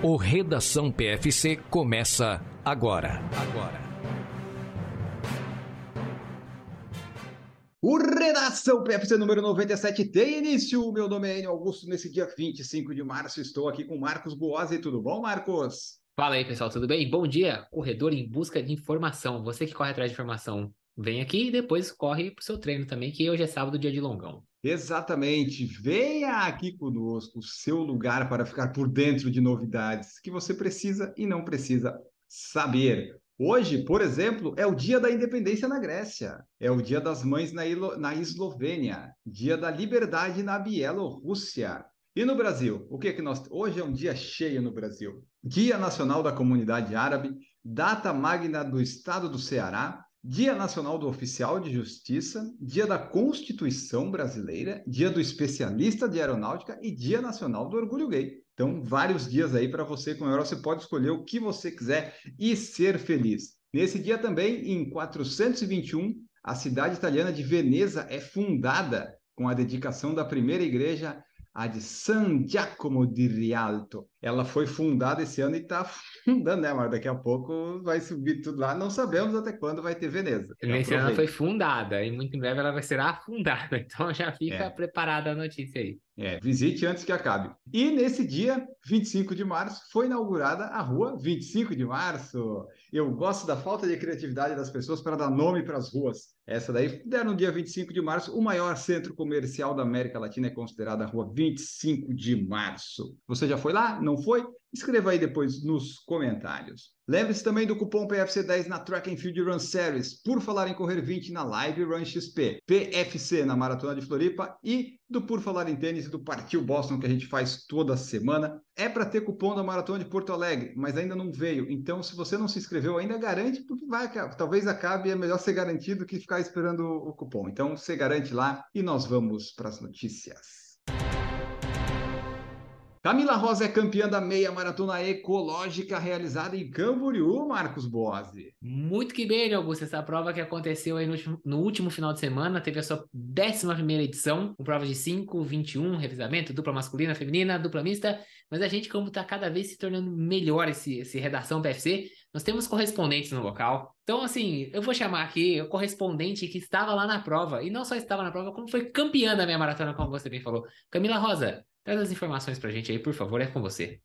O Redação PFC começa agora. Agora. O Redação PFC número 97 tem início. Meu nome é Enio Augusto. Nesse dia 25 de março, estou aqui com Marcos Boazzi. Tudo bom, Marcos? Fala aí, pessoal, tudo bem? Bom dia, corredor em busca de informação. Você que corre atrás de informação, vem aqui e depois corre pro seu treino também, que hoje é sábado, dia de longão. Exatamente. Venha aqui conosco, o seu lugar para ficar por dentro de novidades que você precisa e não precisa saber. Hoje, por exemplo, é o dia da independência na Grécia, é o dia das mães na, Ilo... na Eslovênia, dia da liberdade na Bielorrússia. E no Brasil, o que é que nós. Hoje é um dia cheio no Brasil. Dia Nacional da Comunidade Árabe, data magna do Estado do Ceará, Dia Nacional do Oficial de Justiça, Dia da Constituição Brasileira, Dia do Especialista de Aeronáutica e Dia Nacional do Orgulho Gay. Então, vários dias aí para você comemorar. Você pode escolher o que você quiser e ser feliz. Nesse dia também, em 421, a cidade italiana de Veneza é fundada com a dedicação da primeira igreja a de San Giacomo di Rialto. Ela foi fundada esse ano e está fundando, né, mas daqui a pouco vai subir tudo lá. Não sabemos até quando vai ter Veneza. Esse ano ela foi fundada e muito em breve ela vai ser afundada. Então já fica É. preparada a notícia aí. É, visite antes que acabe. E nesse dia, 25 de março, foi inaugurada a rua 25 de março. Eu gosto da falta de criatividade das pessoas para dar nome para as ruas. Essa daí deram no dia 25 de março. O maior centro comercial da América Latina é considerada a rua 25 de março. Você já foi lá? Não foi? Escreva aí depois nos comentários. Lembre-se também do cupom PFC10 na Track and Field Run Series, por falar em correr 20 na Live Run XP, PFC na Maratona de Floripa e do Por Falar em Tênis e do Partiu Boston que a gente faz toda semana. É para ter cupom da Maratona de Porto Alegre, mas ainda não veio. Então, se você não se inscreveu ainda, garante, porque vai, talvez acabe, é melhor ser garantido que ficar esperando o cupom. Então, você garante lá e nós vamos para as notícias. Camila Rosa é campeã da meia maratona ecológica realizada em Camboriú, Marcos Boazzi. Muito que bem, Augusto. Essa prova que aconteceu aí no último, no último final de semana teve a sua 11 edição, com provas de 5, 21, revisamento, dupla masculina, feminina, dupla mista. Mas a gente, como está cada vez se tornando melhor esse, esse redação PFC, nós temos correspondentes no local. Então, assim, eu vou chamar aqui o correspondente que estava lá na prova, e não só estava na prova, como foi campeã da minha maratona, como você bem falou. Camila Rosa, traz as informações pra gente aí, por favor, é com você.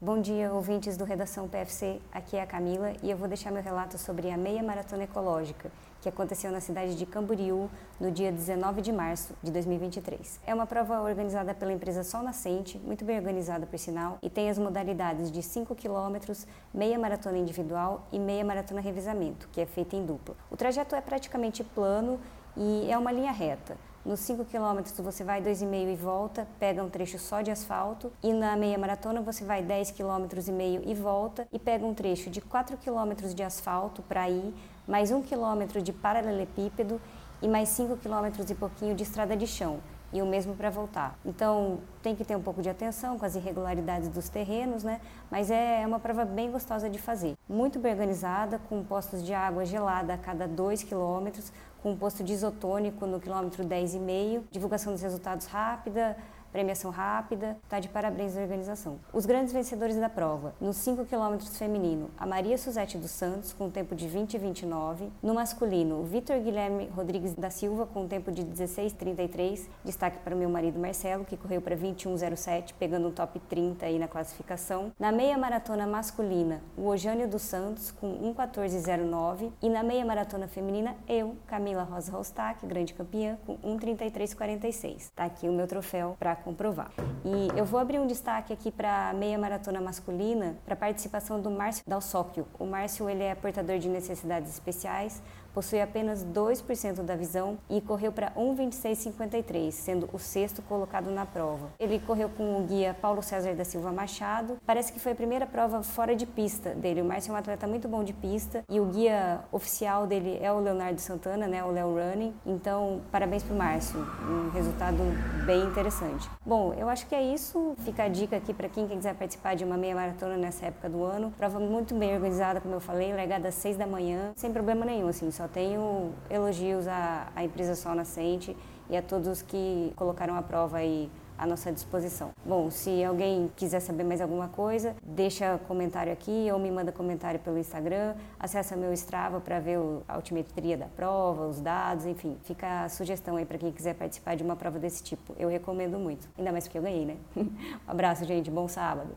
Bom dia, ouvintes do Redação PFC. Aqui é a Camila e eu vou deixar meu relato sobre a meia maratona ecológica que aconteceu na cidade de Camboriú no dia 19 de março de 2023. É uma prova organizada pela empresa Sol Nascente, muito bem organizada por sinal, e tem as modalidades de 5 km, meia maratona individual e meia maratona revezamento, que é feita em dupla. O trajeto é praticamente plano e é uma linha reta. Nos 5 km você vai 2,5 e volta, pega um trecho só de asfalto. E na meia maratona você vai 10 km e meio e volta e pega um trecho de 4 km de asfalto para ir, mais 1 km de paralelepípedo e mais 5 km e pouquinho de estrada de chão. E o mesmo para voltar. Então tem que ter um pouco de atenção com as irregularidades dos terrenos, né? Mas é uma prova bem gostosa de fazer. Muito bem organizada, com postos de água gelada a cada 2 quilômetros, com um posto de isotônico no quilômetro 10,5, divulgação dos resultados rápida, premiação rápida, tá de parabéns à organização. Os grandes vencedores da prova, nos 5 km feminino, a Maria Suzete dos Santos com um tempo de 20 e 29, no masculino, o Vitor Guilherme Rodrigues da Silva com um tempo de 16 e 33, destaque para o meu marido Marcelo, que correu para 21,07, pegando um top 30 aí na classificação. Na meia maratona masculina, o Ojânio dos Santos com 1,14,09 e na meia maratona feminina, eu, Camila Rosa Rostac, grande campeã, com 1,33,46. Tá aqui o meu troféu para comprovar. E eu vou abrir um destaque aqui para a meia maratona masculina, para a participação do Márcio Dalsóquio. O Márcio ele é portador de necessidades especiais, possui apenas 2% da visão e correu para 1,26,53, sendo o sexto colocado na prova. Ele correu com o guia Paulo César da Silva Machado. Parece que foi a primeira prova fora de pista dele. O Márcio é um atleta muito bom de pista e o guia oficial dele é o Leonardo Santana, né, o Léo Running. Então, parabéns para o Márcio. Um resultado bem interessante. Bom, eu acho que é isso. Fica a dica aqui para quem quiser participar de uma meia maratona nessa época do ano. Prova muito bem organizada, como eu falei, largada às 6 da manhã, sem problema nenhum, assim, só tenho elogios à, à empresa Sol Nascente e a todos que colocaram à prova aí à nossa disposição. Bom, se alguém quiser saber mais alguma coisa, deixa comentário aqui ou me manda comentário pelo Instagram, acessa meu Strava para ver a altimetria da prova, os dados, enfim, fica a sugestão aí para quem quiser participar de uma prova desse tipo. Eu recomendo muito, ainda mais porque eu ganhei, né? um abraço, gente, bom sábado.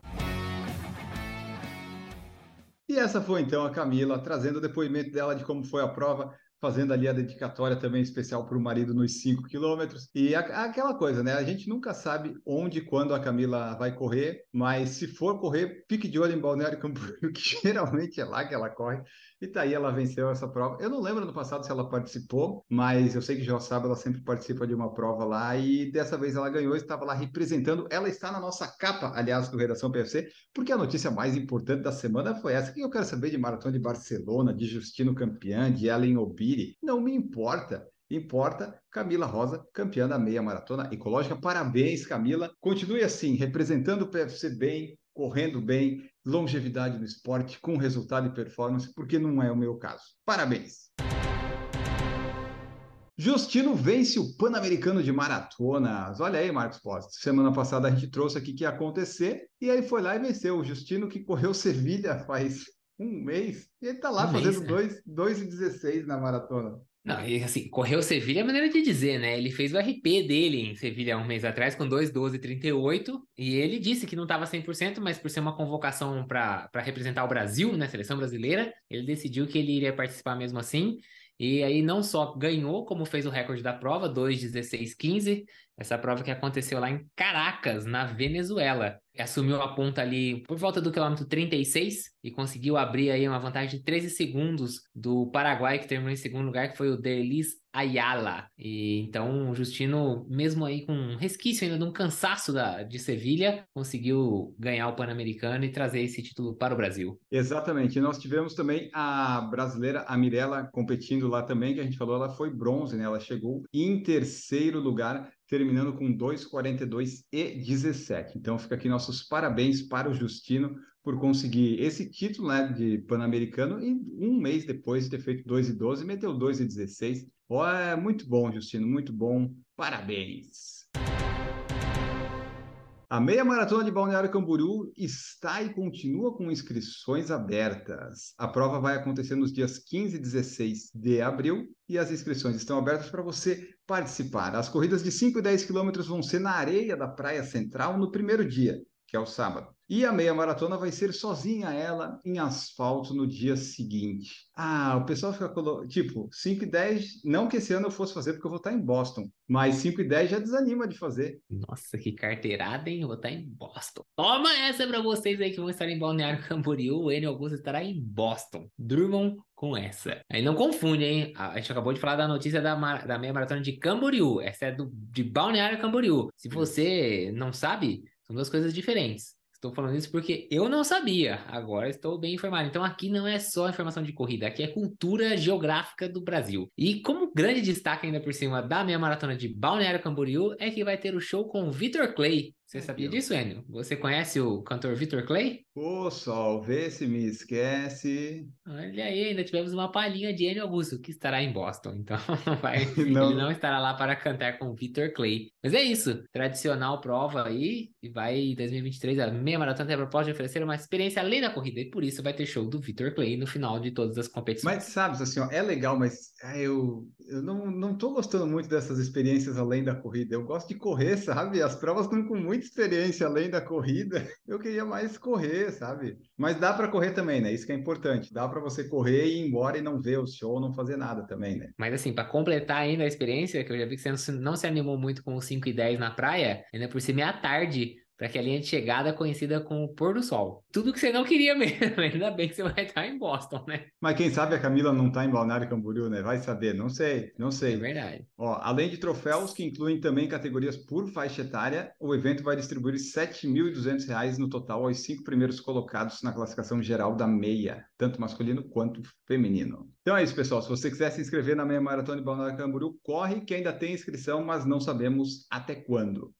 E essa foi então a Camila trazendo o depoimento dela de como foi a prova fazendo ali a dedicatória também especial para o marido nos 5 quilômetros. E a, aquela coisa, né? A gente nunca sabe onde e quando a Camila vai correr, mas se for correr, fique de olho em Balneário Camboriú, que geralmente é lá que ela corre. E tá aí, ela venceu essa prova. Eu não lembro no passado se ela participou, mas eu sei que já sabe, ela sempre participa de uma prova lá e dessa vez ela ganhou, estava lá representando. Ela está na nossa capa, aliás, do Redação PFC, porque a notícia mais importante da semana foi essa. que eu quero saber de Maratona de Barcelona, de Justino Campiã, de Ellen Obiri? Não me importa. Importa Camila Rosa, campeã da meia maratona ecológica. Parabéns, Camila. Continue assim, representando o PFC bem, correndo bem, longevidade no esporte, com resultado e performance, porque não é o meu caso. Parabéns! Justino vence o Pan-Americano de Maratonas. Olha aí, Marcos Post. Semana passada a gente trouxe aqui que ia acontecer e aí foi lá e venceu. O Justino que correu Sevilha faz um mês e ele tá lá um fazendo mês, né? 2,16 na maratona. Não, e assim, correu Sevilha é maneira de dizer, né? Ele fez o RP dele em Sevilha um mês atrás com 2,12,38 e ele disse que não estava 100%, mas por ser uma convocação para representar o Brasil, né, seleção brasileira, ele decidiu que ele iria participar mesmo assim. E aí não só ganhou, como fez o recorde da prova, 2,16,15, essa prova que aconteceu lá em Caracas, na Venezuela. Assumiu a ponta ali por volta do quilômetro 36 e conseguiu abrir aí uma vantagem de 13 segundos do Paraguai, que terminou em segundo lugar, que foi o Delis Ayala. E então o Justino, mesmo aí com um resquício ainda de um cansaço da, de Sevilha, conseguiu ganhar o Pan-Americano e trazer esse título para o Brasil. Exatamente. E nós tivemos também a brasileira, a Mirella, competindo lá também, que a gente falou, ela foi bronze, né? Ela chegou em terceiro lugar terminando com 2,42 e 17. Então fica aqui nossos parabéns para o Justino por conseguir esse título né, de Pan-Americano e um mês depois de ter feito 2 e 12, meteu 2 e 16. Oh, é muito bom, Justino, muito bom. Parabéns. A meia maratona de Balneário Camboriú está e continua com inscrições abertas. A prova vai acontecer nos dias 15 e 16 de abril e as inscrições estão abertas para você participar. As corridas de 5 e 10 quilômetros vão ser na areia da Praia Central no primeiro dia, que é o sábado. E a meia maratona vai ser sozinha ela em asfalto no dia seguinte. Ah, o pessoal fica tipo 5 e 10, não que esse ano eu fosse fazer porque eu vou estar em Boston, mas 5 e 10 já desanima de fazer. Nossa, que carteirada, hein? Eu vou estar em Boston. Toma essa para vocês aí que vão estar em Balneário Camboriú. O Enio Augusto estará em Boston. Durmam com essa. Aí não confunde, hein? A gente acabou de falar da notícia da, da meia maratona de Camboriú. Essa é do, de Balneário Camboriú. Se você não sabe, são duas coisas diferentes. Estou falando isso porque eu não sabia, agora estou bem informado. Então aqui não é só informação de corrida, aqui é cultura geográfica do Brasil. E como grande destaque ainda por cima da minha maratona de Balneário Camboriú é que vai ter o show com Vitor Clay, você sabia disso, Enio? Você conhece o cantor Victor Clay? Ô, Sol, vê se me esquece. Olha aí, ainda tivemos uma palhinha de Enio Augusto, que estará em Boston. Então, vai, não. ele não estará lá para cantar com Victor Clay. Mas é isso, tradicional prova aí, e vai em 2023, a meia maratona tem a proposta de oferecer uma experiência além da corrida, e por isso vai ter show do Victor Clay no final de todas as competições. Mas sabe, assim, ó, é legal, mas é, eu, eu não, não tô gostando muito dessas experiências além da corrida. Eu gosto de correr, sabe? As provas estão com muito muita experiência além da corrida, eu queria mais correr, sabe? Mas dá para correr também, né? Isso que é importante. Dá para você correr e ir embora e não ver o show, não fazer nada também, né? Mas assim, para completar ainda a experiência, que eu já vi que você não se animou muito com os 5 e 10 na praia, ainda por cima é à tarde, para que a linha de chegada é conhecida como pôr do sol. Tudo que você não queria mesmo, ainda bem que você vai estar em Boston, né? Mas quem sabe a Camila não está em Balneário Camboriú, né? Vai saber, não sei, não sei. É verdade. Ó, além de troféus que incluem também categorias por faixa etária, o evento vai distribuir R$ 7.200 no total aos cinco primeiros colocados na classificação geral da meia, tanto masculino quanto feminino. Então é isso, pessoal. Se você quiser se inscrever na meia maratona de Balneário Camboriú, corre que ainda tem inscrição, mas não sabemos até quando.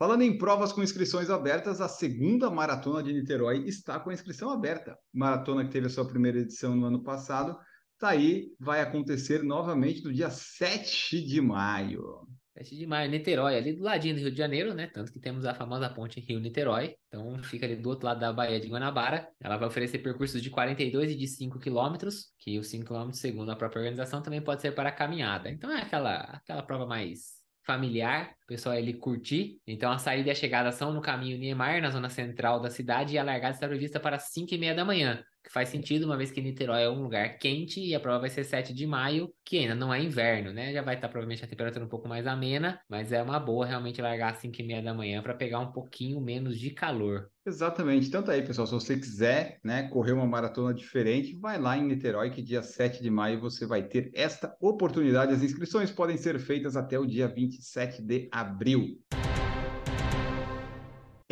Falando em provas com inscrições abertas, a segunda maratona de Niterói está com a inscrição aberta. Maratona que teve a sua primeira edição no ano passado, está aí, vai acontecer novamente no dia 7 de maio. 7 de maio, Niterói, ali do ladinho do Rio de Janeiro, né? Tanto que temos a famosa ponte Rio-Niterói. Então fica ali do outro lado da Baía de Guanabara. Ela vai oferecer percursos de 42 e de 5 quilômetros, que os 5 quilômetros, segundo a própria organização, também pode ser para caminhada. Então é aquela, aquela prova mais familiar, o pessoal ele curtir. Então a saída e a chegada são no caminho Niemeyer, na zona central da cidade, e a largada está prevista para 5 e meia da manhã que faz sentido, uma vez que Niterói é um lugar quente e a prova vai ser 7 de maio, que ainda não é inverno, né? Já vai estar provavelmente a temperatura um pouco mais amena, mas é uma boa realmente largar às 5 e meia da manhã para pegar um pouquinho menos de calor. Exatamente. Tanto aí, pessoal, se você quiser né, correr uma maratona diferente, vai lá em Niterói, que dia 7 de maio você vai ter esta oportunidade. As inscrições podem ser feitas até o dia 27 de abril.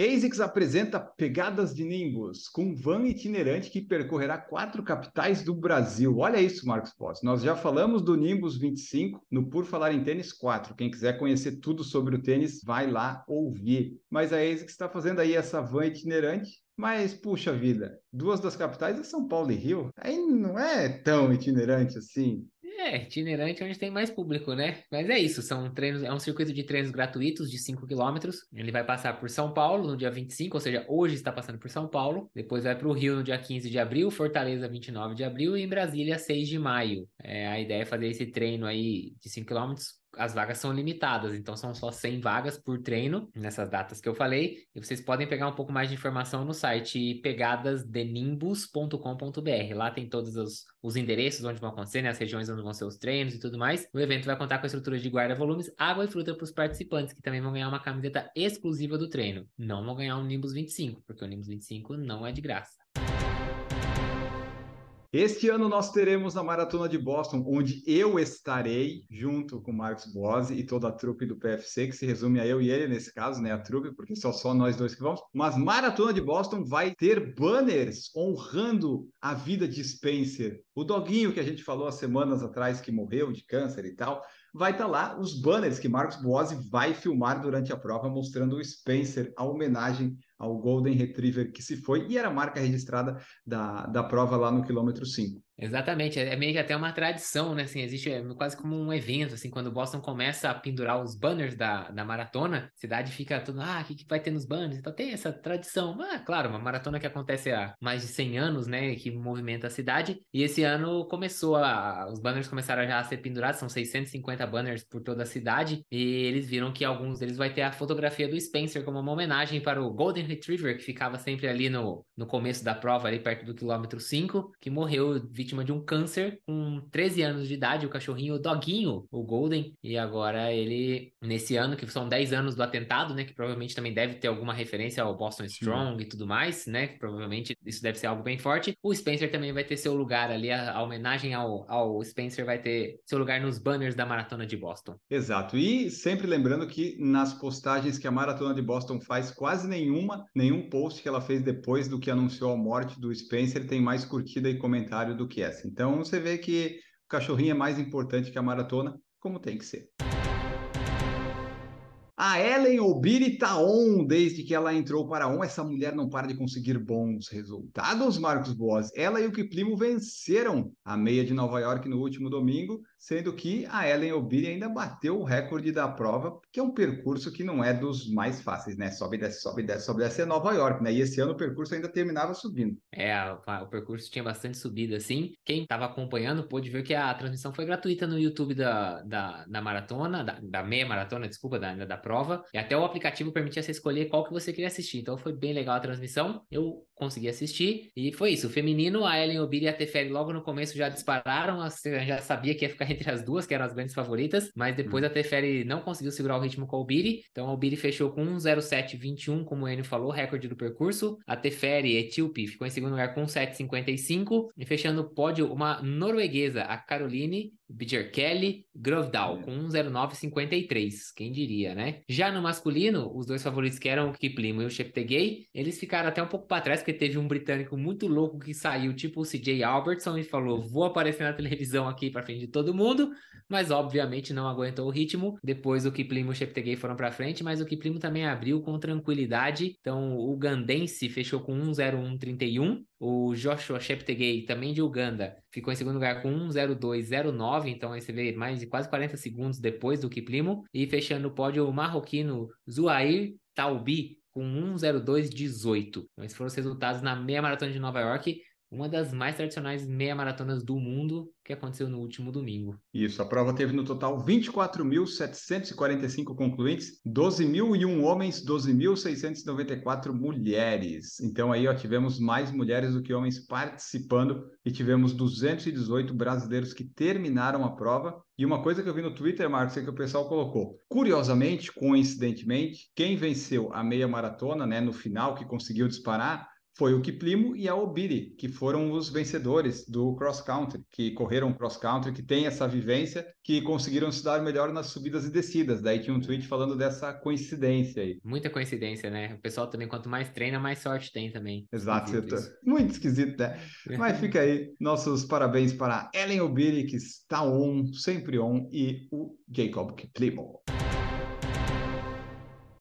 ASICS apresenta Pegadas de Nimbus, com van itinerante que percorrerá quatro capitais do Brasil. Olha isso, Marcos Pós. Nós já falamos do Nimbus 25 no Por Falar em Tênis 4. Quem quiser conhecer tudo sobre o tênis, vai lá ouvir. Mas a ASICS está fazendo aí essa van itinerante mas, puxa vida, duas das capitais é São Paulo e Rio. Aí não é tão itinerante assim. É, itinerante onde tem mais público, né? Mas é isso, são treinos, é um circuito de treinos gratuitos de 5 km. Ele vai passar por São Paulo no dia 25, ou seja, hoje está passando por São Paulo. Depois vai para o Rio no dia 15 de abril, Fortaleza 29 de abril e em Brasília 6 de maio. É, a ideia é fazer esse treino aí de 5 km as vagas são limitadas, então são só 100 vagas por treino nessas datas que eu falei. E vocês podem pegar um pouco mais de informação no site pegadasdenimbus.com.br. Lá tem todos os, os, endereços onde vão acontecer, né, as regiões onde vão ser os treinos e tudo mais. O evento vai contar com a estrutura de guarda-volumes, água e fruta para os participantes, que também vão ganhar uma camiseta exclusiva do treino. Não vão ganhar um Nimbus 25, porque o Nimbus 25 não é de graça. Este ano nós teremos a Maratona de Boston, onde eu estarei junto com o Marcos Bose e toda a trupe do PFC, que se resume a eu e ele nesse caso, né? A trupe, porque só só nós dois que vamos. Mas Maratona de Boston vai ter banners honrando a vida de Spencer, o doguinho que a gente falou há semanas atrás que morreu de câncer e tal vai estar tá lá os banners que Marcos Boazzi vai filmar durante a prova, mostrando o Spencer, a homenagem ao Golden Retriever que se foi e era a marca registrada da, da prova lá no quilômetro 5. Exatamente, é meio que até uma tradição, né? Assim, existe é quase como um evento, assim, quando Boston começa a pendurar os banners da, da maratona, a cidade fica tudo, ah, o que, que vai ter nos banners? Então tem essa tradição. Ah, claro, uma maratona que acontece há mais de 100 anos, né? Que movimenta a cidade. E esse ano começou a. Os banners começaram já a ser pendurados, são 650 banners por toda a cidade. E eles viram que alguns deles vai ter a fotografia do Spencer como uma homenagem para o Golden Retriever, que ficava sempre ali no, no começo da prova, ali perto do quilômetro 5, que morreu vítima de um câncer com 13 anos de idade, o cachorrinho, o doguinho, o Golden, e agora ele, nesse ano, que são 10 anos do atentado, né, que provavelmente também deve ter alguma referência ao Boston Strong Sim. e tudo mais, né, que provavelmente isso deve ser algo bem forte. O Spencer também vai ter seu lugar ali, a, a homenagem ao, ao Spencer vai ter seu lugar nos banners da Maratona de Boston. Exato, e sempre lembrando que nas postagens que a Maratona de Boston faz, quase nenhuma, nenhum post que ela fez depois do que anunciou a morte do Spencer tem mais curtida e comentário do que essa. Então você vê que o cachorrinho é mais importante que a maratona, como tem que ser. A Ellen Obiri tá on desde que ela entrou para on. Essa mulher não para de conseguir bons resultados, Marcos Boas. Ela e o Kiplimo venceram a meia de Nova York no último domingo sendo que a Ellen Obiri ainda bateu o recorde da prova, que é um percurso que não é dos mais fáceis, né? Sobe, desce, sobe, desce, sobe, desce é Nova York, né? E esse ano o percurso ainda terminava subindo. É, o percurso tinha bastante subida, assim. Quem estava acompanhando pôde ver que a transmissão foi gratuita no YouTube da, da, da maratona, da, da, meia maratona, desculpa, da, da prova. E até o aplicativo permitia você escolher qual que você queria assistir. Então foi bem legal a transmissão. Eu consegui assistir. E foi isso. O feminino, a Ellen Obiri e a Teferi logo no começo já dispararam. Já sabia que ia ficar entre as duas, que eram as grandes favoritas, mas depois a Teferi não conseguiu segurar o ritmo com a Albiri, então a Albiri fechou com 1,0721, como o Enio falou, recorde do percurso. A Teferi Etíope ficou em segundo lugar com 1,755 e fechando o pódio uma norueguesa, a Caroline Kelly Grovedal, com 1,0953, quem diria, né? Já no masculino, os dois favoritos que eram o Kiplimo e o Cheptegei, eles ficaram até um pouco para trás, porque teve um britânico muito louco que saiu, tipo o CJ Albertson, e falou: vou aparecer na televisão aqui para frente de todo mundo, mas obviamente não aguentou o ritmo. Depois o Kiplimo e o Cheptegei foram para frente, mas o Kiplimo também abriu com tranquilidade. Então o Gandense fechou com 1,0131 O Joshua Cheptegei, também de Uganda, ficou em segundo lugar com 1:02:09, então aí você vê mais de quase 40 segundos depois do Kiplimo. E fechando o pódio, o marroquino Zuair Taubi, com 1:02:18. Então, esses foram os resultados na meia maratona de Nova York uma das mais tradicionais meia maratonas do mundo que aconteceu no último domingo. Isso, a prova teve no total 24.745 concluintes, 12.001 homens, 12.694 mulheres. Então aí ó, tivemos mais mulheres do que homens participando e tivemos 218 brasileiros que terminaram a prova. E uma coisa que eu vi no Twitter, Marcos, é que o pessoal colocou. Curiosamente, coincidentemente, quem venceu a meia maratona, né, no final, que conseguiu disparar, foi o Kiplimo e a Obiri, que foram os vencedores do cross country, que correram cross country, que tem essa vivência, que conseguiram se dar melhor nas subidas e descidas. Daí tinha um tweet falando dessa coincidência aí. Muita coincidência, né? O pessoal também, quanto mais treina, mais sorte tem também. Exato, esquisito muito esquisito, né? Mas fica aí nossos parabéns para Ellen Obiri, que está on, sempre on, e o Jacob Kiplimo.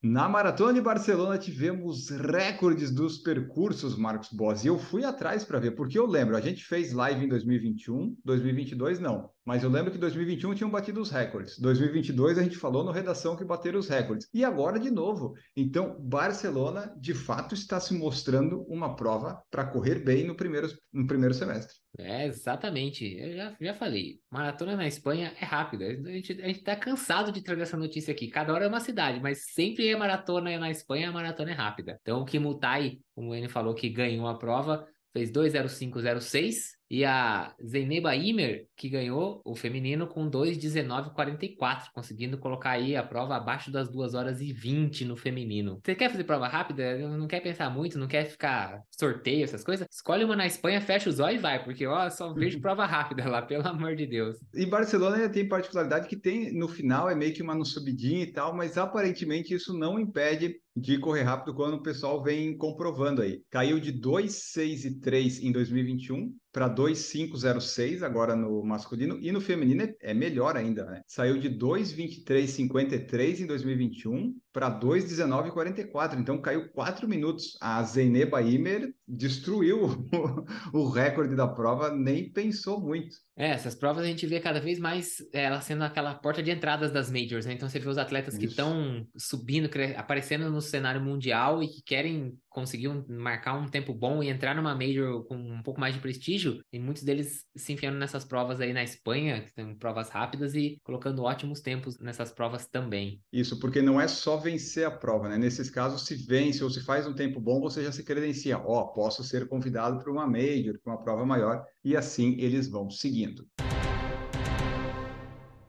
Na Maratona de Barcelona tivemos recordes dos percursos, Marcos Boss, e eu fui atrás para ver, porque eu lembro, a gente fez live em 2021, 2022 não. Mas eu lembro que 2021 tinham batido os recordes. 2022 a gente falou no redação que bateram os recordes. E agora de novo. Então, Barcelona de fato está se mostrando uma prova para correr bem no primeiro, no primeiro semestre. É, exatamente. Eu já, já falei. Maratona na Espanha é rápida. A gente, a gente tá cansado de trazer essa notícia aqui. Cada hora é uma cidade, mas sempre é maratona na Espanha, a maratona é rápida. Então, o Kimutai, como ele falou que ganhou a prova, fez 2:05:06 e a Zeineba Imer, que ganhou o feminino com 2,19,44, conseguindo colocar aí a prova abaixo das 2 horas e 20 no feminino. Você quer fazer prova rápida? Não quer pensar muito, não quer ficar sorteio, essas coisas? Escolhe uma na Espanha, fecha os olhos e vai, porque ó, só vejo prova rápida lá, pelo amor de Deus. E Barcelona tem particularidade que tem, no final, é meio que uma subidinha e tal, mas aparentemente isso não impede de correr rápido quando o pessoal vem comprovando aí. Caiu de 2,6 e 3 em 2021 para 2,506 agora no masculino e no feminino é, é melhor ainda, né? Saiu de 2,23,53 em 2021 para 2,19,44, então caiu 4 minutos. A Zeyneba Imer destruiu o, o recorde da prova, nem pensou muito. É, essas provas a gente vê cada vez mais é, ela sendo aquela porta de entradas das majors, né? Então você vê os atletas Isso. que estão subindo, aparecendo no cenário mundial e que querem conseguir um, marcar um tempo bom e entrar numa major com um pouco mais de prestígio, e muitos deles se enfiando nessas provas aí na Espanha, que são provas rápidas e colocando ótimos tempos nessas provas também. Isso, porque não é só vencer a prova, né? Nesses casos, se vence ou se faz um tempo bom, você já se credencia. Ó, oh, posso ser convidado para uma major, para uma prova maior, e assim eles vão seguindo.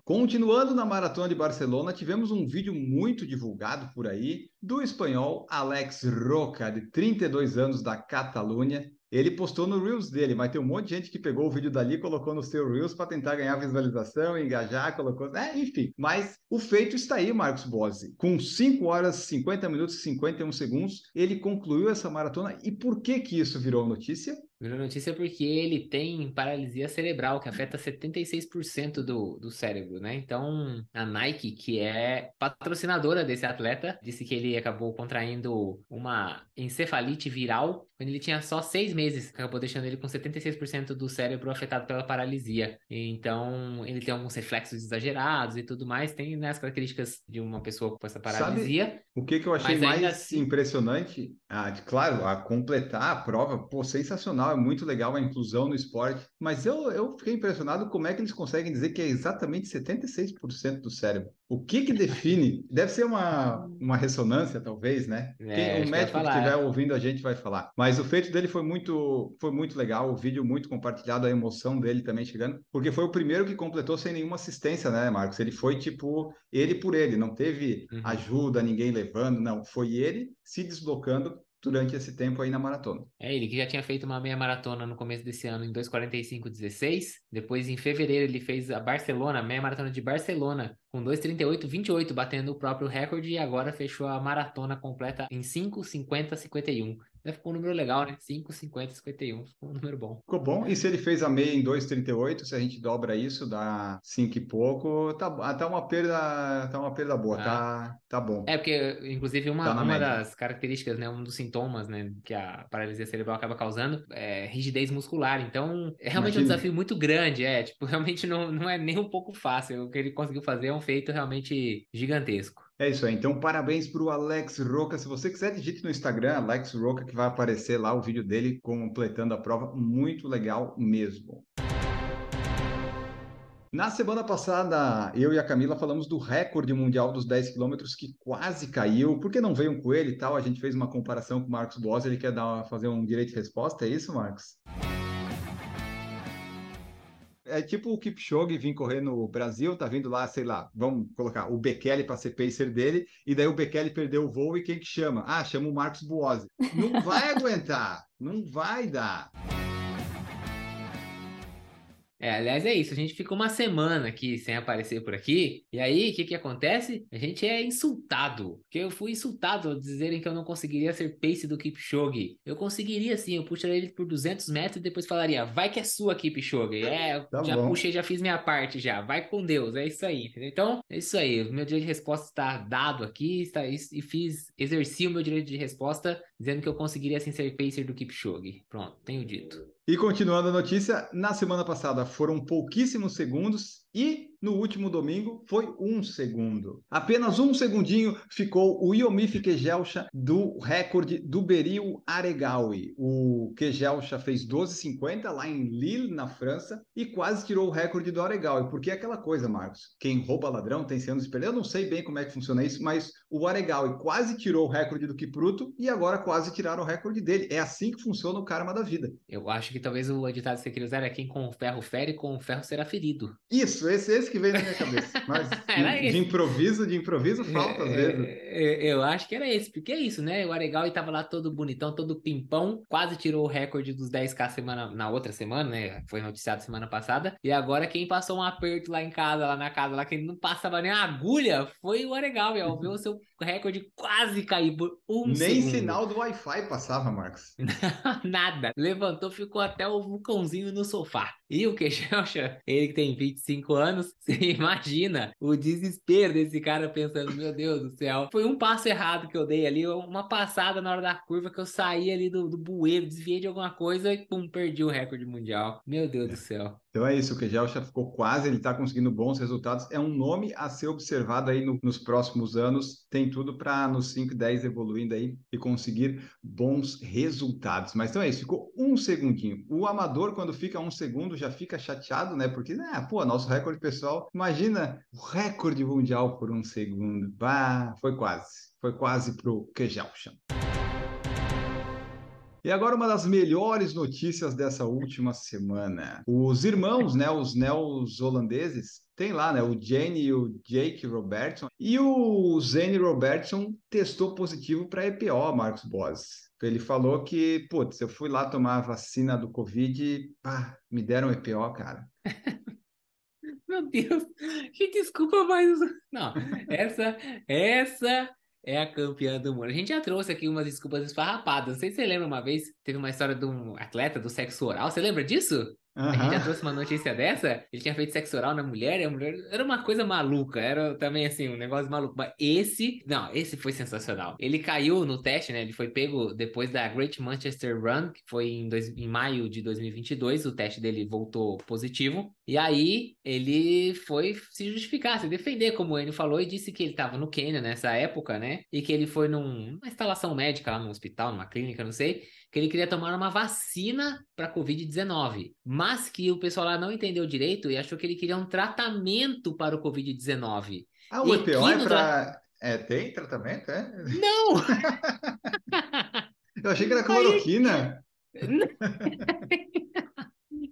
Continuando na Maratona de Barcelona, tivemos um vídeo muito divulgado por aí do espanhol Alex Roca, de 32 anos, da Catalunha. Ele postou no Reels dele, mas tem um monte de gente que pegou o vídeo dali e colocou no seu Reels para tentar ganhar visualização, engajar, colocou. É, enfim. Mas o feito está aí, Marcos Bossi. Com 5 horas, 50 minutos e 51 segundos, ele concluiu essa maratona. E por que que isso virou notícia? Virou notícia porque ele tem paralisia cerebral, que afeta 76% do, do cérebro, né? Então, a Nike, que é patrocinadora desse atleta, disse que ele acabou contraindo uma encefalite viral quando ele tinha só seis meses, acabou deixando ele com 76% do cérebro afetado pela paralisia. Então, ele tem alguns reflexos exagerados e tudo mais, tem né, as características de uma pessoa com essa paralisia. Sabe o que, que eu achei mais assim... impressionante? Ah, claro, a completar a prova, pô, sensacional é muito legal a inclusão no esporte, mas eu, eu fiquei impressionado como é que eles conseguem dizer que é exatamente 76% do cérebro. O que que define? Deve ser uma, uma ressonância, talvez, né? É, o médico que estiver ouvindo a gente vai falar. Mas o feito dele foi muito, foi muito legal, o vídeo muito compartilhado, a emoção dele também chegando, porque foi o primeiro que completou sem nenhuma assistência, né, Marcos? Ele foi tipo, ele por ele, não teve uhum. ajuda, ninguém levando, não. Foi ele se deslocando durante esse tempo aí na maratona. É, ele que já tinha feito uma meia maratona no começo desse ano em 2:45:16, depois em fevereiro ele fez a Barcelona, a meia maratona de Barcelona com 2:38:28, batendo o próprio recorde e agora fechou a maratona completa em 5:50:51. Ficou um número legal, né? 5, 50, 51. Ficou um número bom. Ficou bom. E se ele fez a meia em 2,38, se a gente dobra isso, dá 5 e pouco, tá, tá uma perda, tá uma perda boa, ah. tá, tá bom. É, porque, inclusive, uma, tá uma das características, né? Um dos sintomas, né? Que a paralisia cerebral acaba causando é rigidez muscular. Então, é realmente Imagina. um desafio muito grande. É, tipo, realmente não, não é nem um pouco fácil. O que ele conseguiu fazer é um feito realmente gigantesco. É isso aí. Então, parabéns para o Alex Roca. Se você quiser, digite no Instagram, Alex Roca, que vai aparecer lá o vídeo dele completando a prova. Muito legal mesmo. Na semana passada, eu e a Camila falamos do recorde mundial dos 10 quilômetros que quase caiu. Por que não veio um coelho e tal? A gente fez uma comparação com o Marcos Boas. Ele quer dar, fazer um direito de resposta, é isso, Marcos? É tipo o Kipchoge vir correr no Brasil, tá vindo lá, sei lá, vamos colocar o Bekele para ser pacer dele, e daí o Bekele perdeu o voo e quem que chama? Ah, chama o Marcos Buozzi. Não vai aguentar, não vai dar. É, aliás, é isso. A gente fica uma semana aqui sem aparecer por aqui. E aí, o que que acontece? A gente é insultado. Porque eu fui insultado ao dizerem que eu não conseguiria ser pace do Kipchoge. Eu conseguiria sim, eu puxaria ele por 200 metros e depois falaria, vai que é sua, Kipchoge. É, tá já bom. puxei, já fiz minha parte já. Vai com Deus, é isso aí, entendeu? Então, é isso aí. O meu direito de resposta está dado aqui está, e fiz, exerci o meu direito de resposta dizendo que eu conseguiria ser pacer do Kipchoge. Pronto, tenho dito. E continuando a notícia, na semana passada foram pouquíssimos segundos e no último domingo foi um segundo. Apenas um segundinho ficou o Yomif Kejelcha do recorde do Beril Aregawi. O Kejelcha fez 12,50 lá em Lille, na França, e quase tirou o recorde do Aregawi. Porque é aquela coisa, Marcos, quem rouba ladrão tem sendo espelho. Eu não sei bem como é que funciona isso, mas o Aregawi quase tirou o recorde do Kipruto e agora quase tiraram o recorde dele. É assim que funciona o karma da vida. Eu acho que talvez o ditado que você queria usar é quem com o ferro fere, com o ferro será ferido. Isso, esse, esse que veio na minha cabeça. Mas de, de, improviso, de improviso falta às vezes. É, é, eu acho que era esse, porque é isso, né? O Aregal estava lá todo bonitão, todo pimpão, quase tirou o recorde dos 10k semana na outra semana, né? Foi noticiado semana passada. E agora quem passou um aperto lá em casa, lá na casa, lá que não passava nem agulha, foi o Aregal, ao ver o seu recorde quase cair por um Nem segundo. sinal do Wi-Fi passava, Marcos. Nada. Levantou, ficou até o vulcãozinho no sofá. E o Queixelcha, ele que tem 25 anos, você imagina o desespero desse cara pensando, meu Deus do céu. Foi um passo errado que eu dei ali, uma passada na hora da curva que eu saí ali do, do bueiro, desviei de alguma coisa e pum, perdi o recorde mundial. Meu Deus do céu. Então é isso, o Kejelcha ficou quase, ele está conseguindo bons resultados. É um nome a ser observado aí no, nos próximos anos. Tem tudo para nos 5, 10 evoluindo aí e conseguir bons resultados. Mas então é isso, ficou um segundinho. O amador, quando fica um segundo, já fica chateado, né? Porque, né, pô, nosso recorde pessoal, imagina o recorde mundial por um segundo. Bah, foi quase. Foi quase pro Kejelcha. E agora uma das melhores notícias dessa última semana. Os irmãos, né, os neos-holandeses, tem lá, né, o Jane e o Jake Robertson. E o Zane Robertson testou positivo para EPO, Marcos Boas. Ele falou que, putz, eu fui lá tomar a vacina do Covid e pá, me deram EPO, cara. Meu Deus, que desculpa, mas. Não, essa, essa é a campeã do mundo. A gente já trouxe aqui umas desculpas esfarrapadas. Não sei se você lembra uma vez, teve uma história de um atleta do sexo oral. Você lembra disso? Uhum. A gente já trouxe uma notícia dessa. Ele tinha feito sexo oral na mulher e a mulher. Era uma coisa maluca. Era também assim, um negócio maluco. Mas esse. Não, esse foi sensacional. Ele caiu no teste, né? Ele foi pego depois da Great Manchester Run, que foi em, dois, em maio de 2022. O teste dele voltou positivo. E aí ele foi se justificar, se defender, como ele falou, e disse que ele estava no Quênia nessa época, né? E que ele foi num, numa instalação médica lá no hospital, numa clínica, não sei que ele queria tomar uma vacina para Covid-19, mas que o pessoal lá não entendeu direito e achou que ele queria um tratamento para o Covid-19. Ah, o EPO é para. É, tem tratamento, é? Não! Eu achei que era cloroquina.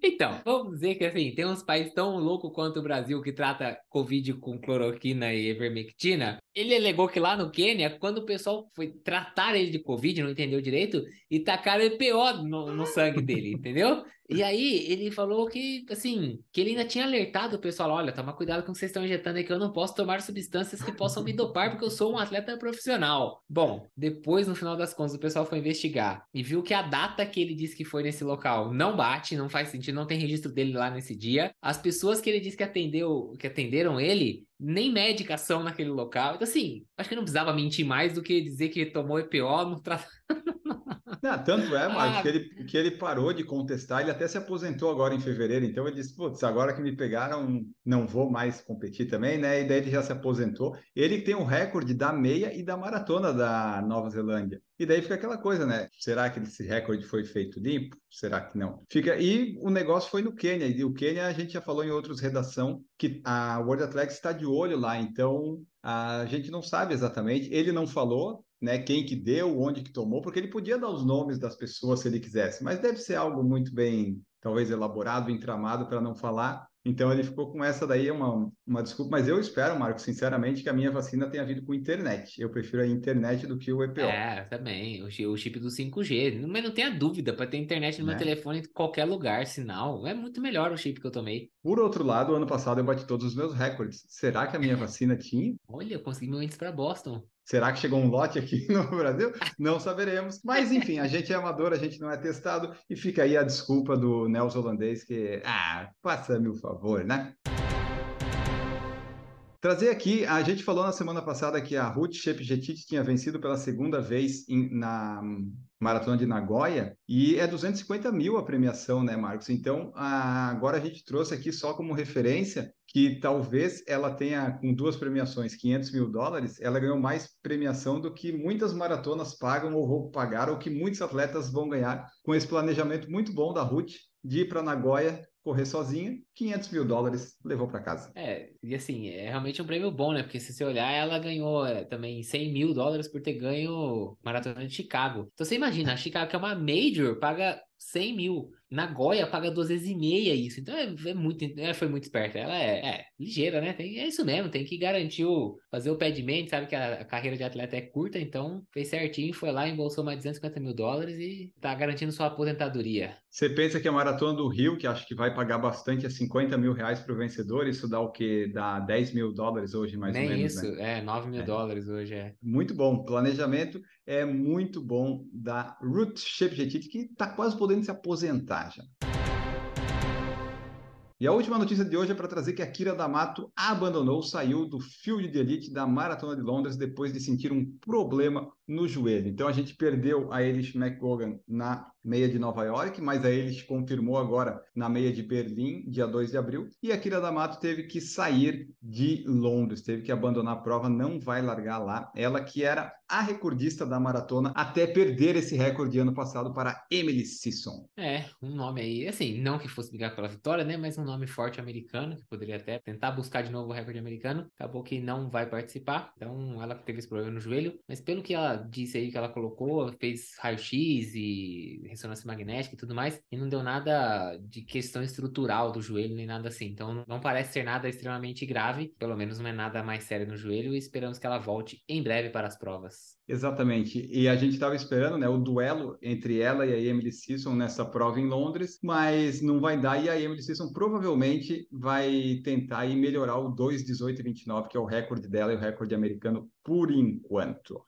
Então, vamos dizer que assim, tem uns países tão loucos quanto o Brasil que trata Covid com cloroquina e ivermectina, Ele alegou que lá no Quênia, quando o pessoal foi tratar ele de Covid, não entendeu direito, e tacaram EPO no, no sangue dele, entendeu? E aí ele falou que, assim, que ele ainda tinha alertado o pessoal, olha, toma cuidado com o que vocês estão injetando aí, que eu não posso tomar substâncias que possam me dopar, porque eu sou um atleta profissional. Bom, depois, no final das contas, o pessoal foi investigar e viu que a data que ele disse que foi nesse local não bate, não faz sentido, não tem registro dele lá nesse dia. As pessoas que ele disse que atendeu, que atenderam ele, nem médicas são naquele local. Então, assim, acho que não precisava mentir mais do que dizer que tomou EPO no tratamento. Não, tanto é, Marcos, ah. que, ele, que ele parou de contestar, ele até se aposentou agora em fevereiro, então ele disse, putz, agora que me pegaram, não vou mais competir também, né? E daí ele já se aposentou. Ele tem um recorde da meia e da maratona da Nova Zelândia. E daí fica aquela coisa, né? Será que esse recorde foi feito limpo? Será que não? Fica e o negócio foi no Quênia. E o Quênia a gente já falou em outros redação que a World Athletics está de olho lá, então a gente não sabe exatamente. Ele não falou, né, quem que deu, onde que tomou, porque ele podia dar os nomes das pessoas se ele quisesse, mas deve ser algo muito bem, talvez elaborado, entramado para não falar. Então ele ficou com essa daí, uma, uma desculpa, mas eu espero, Marco, sinceramente, que a minha vacina tenha vindo com internet. Eu prefiro a internet do que o EPO. É, também, o, o chip do 5G. Mas não tenha dúvida, para ter internet no né? meu telefone em qualquer lugar, sinal, é muito melhor o chip que eu tomei. Por outro lado, ano passado eu bati todos os meus recordes. Será que a minha vacina tinha? Olha, eu consegui meu índice para Boston. Será que chegou um lote aqui no Brasil? Não saberemos. Mas, enfim, a gente é amador, a gente não é testado. E fica aí a desculpa do Nelson Holandês, que, ah, faça-me o favor, né? Trazer aqui, a gente falou na semana passada que a Ruth Shepjetit tinha vencido pela segunda vez em, na Maratona de Nagoya e é 250 mil a premiação, né, Marcos? Então, a, agora a gente trouxe aqui só como referência que talvez ela tenha, com duas premiações, 500 mil dólares, ela ganhou mais premiação do que muitas maratonas pagam ou vão pagar, ou que muitos atletas vão ganhar com esse planejamento muito bom da Ruth de ir para Nagoya correr sozinha, 500 mil dólares levou para casa. É, e assim, é realmente um prêmio bom, né? Porque se você olhar, ela ganhou é, também 100 mil dólares por ter ganho Maratona de Chicago. Então você imagina, a Chicago, que é uma major, paga 100 mil. Nagoya paga duas vezes e meia isso. Então é, é muito, ela foi muito esperta. Ela é, é, ligeira, né? Tem, é isso mesmo, tem que garantir o. fazer o pé de mente, sabe que a, a, carreira de atleta é curta, então fez certinho, foi lá, embolsou mais 250 mil dólares e tá garantindo sua aposentadoria. Você pensa que a maratona do Rio, que acho que vai pagar bastante, é 50 mil reais para o vencedor, isso dá o quê? Dá 10 mil dólares hoje, mais Nem ou menos. isso, né? é, 9 mil é. dólares hoje é. Muito bom. Planejamento é muito bom da Ruth Shepjetit, que está quase podendo se aposentar já. E a última notícia de hoje é para trazer que a Kira D'Amato abandonou, saiu do field de elite da Maratona de Londres depois de sentir um problema no joelho. Então a gente perdeu a Elish McGogan na meia de Nova York, mas a Elish confirmou agora na meia de Berlim, dia 2 de abril, e a Kira D'Amato teve que sair de Londres, teve que abandonar a prova, não vai largar lá. Ela que era a recordista da maratona até perder esse recorde ano passado para Emily Sisson. É, um nome aí, assim, não que fosse brigar pela vitória, né, mas um nome forte americano, que poderia até tentar buscar de novo o recorde americano, acabou que não vai participar, então ela teve esse problema no joelho, mas pelo que ela disse aí que ela colocou, fez raio-x e ressonância magnética e tudo mais, e não deu nada de questão estrutural do joelho, nem nada assim. Então não parece ser nada extremamente grave, pelo menos não é nada mais sério no joelho, e esperamos que ela volte em breve para as provas. Exatamente. E a gente estava esperando né, o duelo entre ela e a Emily Sisson nessa prova em Londres, mas não vai dar. E a Emily Sisson provavelmente vai tentar melhorar o 2,18,29, que é o recorde dela e o recorde americano por enquanto.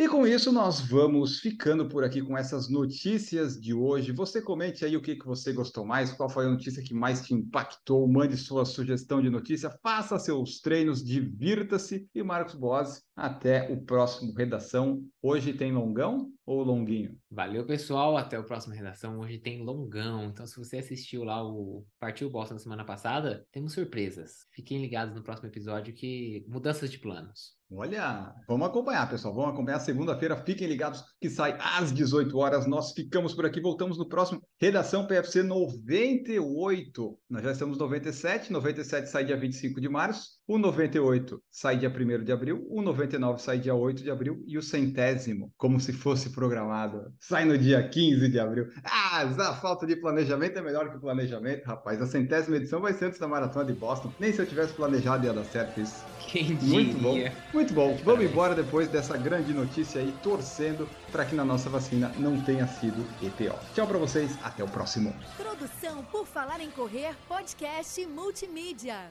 E com isso, nós vamos ficando por aqui com essas notícias de hoje. Você comente aí o que, que você gostou mais, qual foi a notícia que mais te impactou, mande sua sugestão de notícia, faça seus treinos, divirta-se. E Marcos Boas, até o próximo Redação. Hoje tem longão ou longuinho? Valeu, pessoal. Até o próximo Redação. Hoje tem longão. Então, se você assistiu lá o Partiu Boston na semana passada, temos surpresas. Fiquem ligados no próximo episódio que mudanças de planos. Olha, vamos acompanhar, pessoal. Vamos acompanhar segunda-feira. Fiquem ligados que sai às 18 horas. Nós ficamos por aqui. Voltamos no próximo Redação PFC 98. Nós já estamos 97. 97 sai dia 25 de março. O 98 sai dia 1 de abril. O 99 99 sai dia 8 de abril e o centésimo, como se fosse programado, sai no dia 15 de abril. Ah, a falta de planejamento é melhor que o planejamento, rapaz. A centésima edição vai ser antes da maratona de Boston. Nem se eu tivesse planejado ia dar certo isso. Quem Muito bom, diria? muito bom. Vamos embora depois dessa grande notícia aí, torcendo para que na nossa vacina não tenha sido EPO. Tchau para vocês, até o próximo. Produção por Falar em Correr, podcast multimídia.